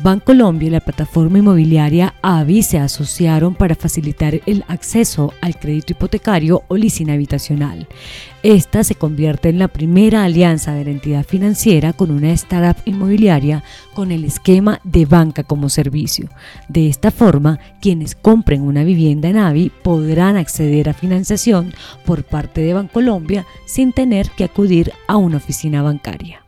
Bancolombia y la plataforma inmobiliaria AVI se asociaron para facilitar el acceso al crédito hipotecario o leasing habitacional. Esta se convierte en la primera alianza de la entidad financiera con una startup inmobiliaria con el esquema de banca como servicio. De esta forma, quienes compren una vivienda en AVI podrán acceder a financiación por parte de Bancolombia sin tener que acudir a una oficina bancaria.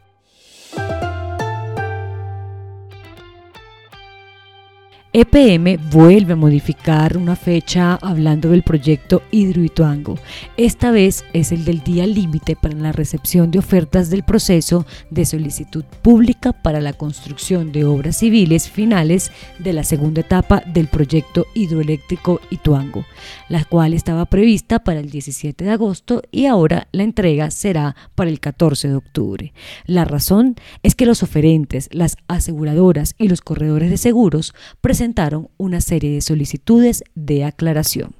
EPM vuelve a modificar una fecha hablando del proyecto Hidroituango. Esta vez es el del día límite para la recepción de ofertas del proceso de solicitud pública para la construcción de obras civiles finales de la segunda etapa del proyecto hidroeléctrico Ituango, la cual estaba prevista para el 17 de agosto y ahora la entrega será para el 14 de octubre. La razón es que los oferentes, las aseguradoras y los corredores de seguros presentaron una serie de solicitudes de aclaración.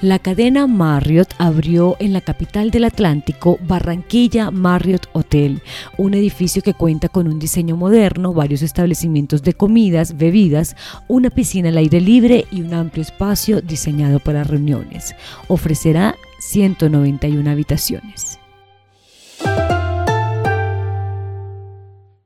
La cadena Marriott abrió en la capital del Atlántico Barranquilla Marriott Hotel, un edificio que cuenta con un diseño moderno, varios establecimientos de comidas, bebidas, una piscina al aire libre y un amplio espacio diseñado para reuniones. Ofrecerá 191 habitaciones.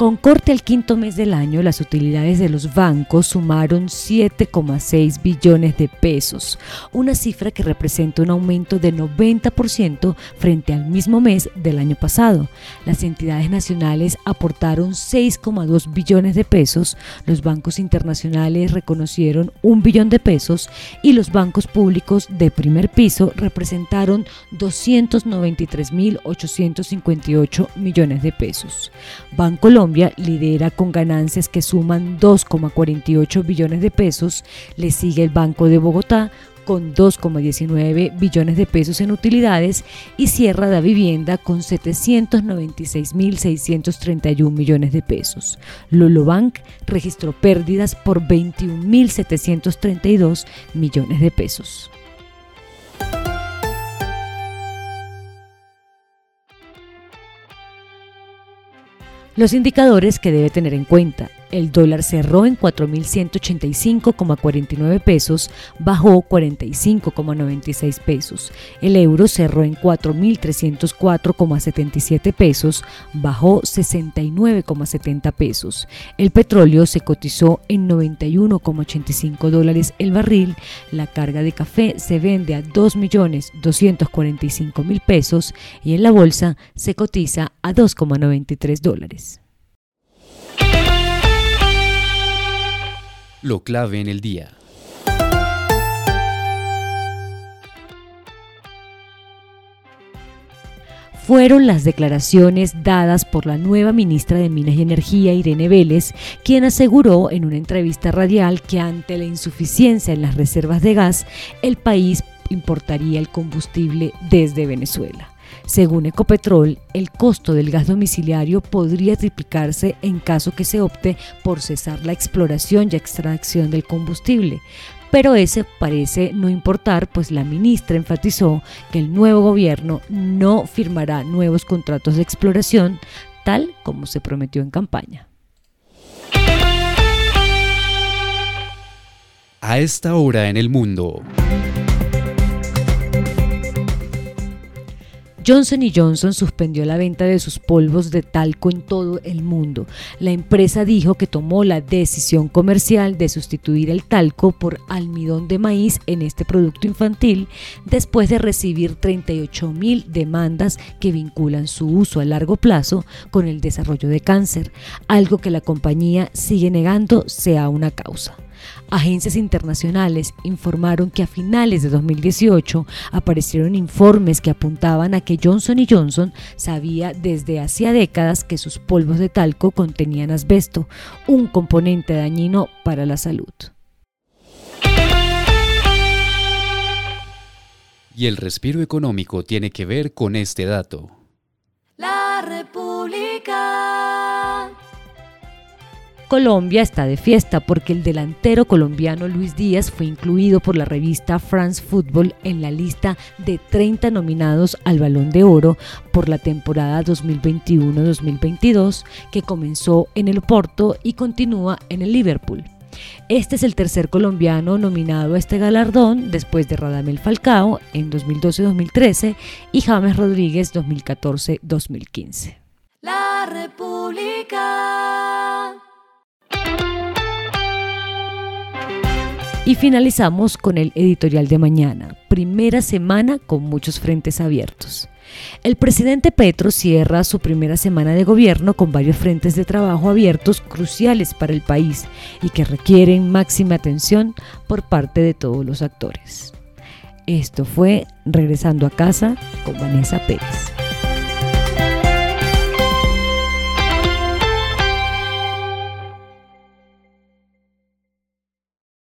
Con corte al quinto mes del año, las utilidades de los bancos sumaron 7,6 billones de pesos, una cifra que representa un aumento de 90% frente al mismo mes del año pasado. Las entidades nacionales aportaron 6,2 billones de pesos, los bancos internacionales reconocieron un billón de pesos y los bancos públicos de primer piso representaron 293.858 millones de pesos. Bancolombia lidera con ganancias que suman 2,48 billones de pesos, le sigue el Banco de Bogotá con 2,19 billones de pesos en utilidades y cierra la vivienda con 796.631 millones de pesos. Lolo Bank registró pérdidas por 21.732 millones de pesos. Los indicadores que debe tener en cuenta. El dólar cerró en 4.185,49 pesos, bajó 45,96 pesos. El euro cerró en 4.304,77 pesos, bajó 69,70 pesos. El petróleo se cotizó en 91,85 dólares el barril. La carga de café se vende a 2.245.000 pesos y en la bolsa se cotiza a 2,93 dólares. Lo clave en el día. fueron las declaraciones dadas por la nueva ministra de Minas y Energía, Irene Vélez, quien aseguró en una entrevista radial que ante la insuficiencia en las reservas de gas, el país importaría el combustible desde Venezuela. Según Ecopetrol, el costo del gas domiciliario podría triplicarse en caso que se opte por cesar la exploración y extracción del combustible. Pero ese parece no importar, pues la ministra enfatizó que el nuevo gobierno no firmará nuevos contratos de exploración, tal como se prometió en campaña. A esta hora en el mundo. Johnson Johnson suspendió la venta de sus polvos de talco en todo el mundo. La empresa dijo que tomó la decisión comercial de sustituir el talco por almidón de maíz en este producto infantil después de recibir 38 mil demandas que vinculan su uso a largo plazo con el desarrollo de cáncer, algo que la compañía sigue negando sea una causa. Agencias internacionales informaron que a finales de 2018 aparecieron informes que apuntaban a que Johnson Johnson sabía desde hacía décadas que sus polvos de talco contenían asbesto, un componente dañino para la salud. Y el respiro económico tiene que ver con este dato. La República. Colombia está de fiesta porque el delantero colombiano Luis Díaz fue incluido por la revista France Football en la lista de 30 nominados al Balón de Oro por la temporada 2021-2022 que comenzó en el Porto y continúa en el Liverpool. Este es el tercer colombiano nominado a este galardón después de Radamel Falcao en 2012-2013 y James Rodríguez 2014-2015. La República. Y finalizamos con el editorial de mañana, primera semana con muchos frentes abiertos. El presidente Petro cierra su primera semana de gobierno con varios frentes de trabajo abiertos cruciales para el país y que requieren máxima atención por parte de todos los actores. Esto fue Regresando a casa con Vanessa Pérez.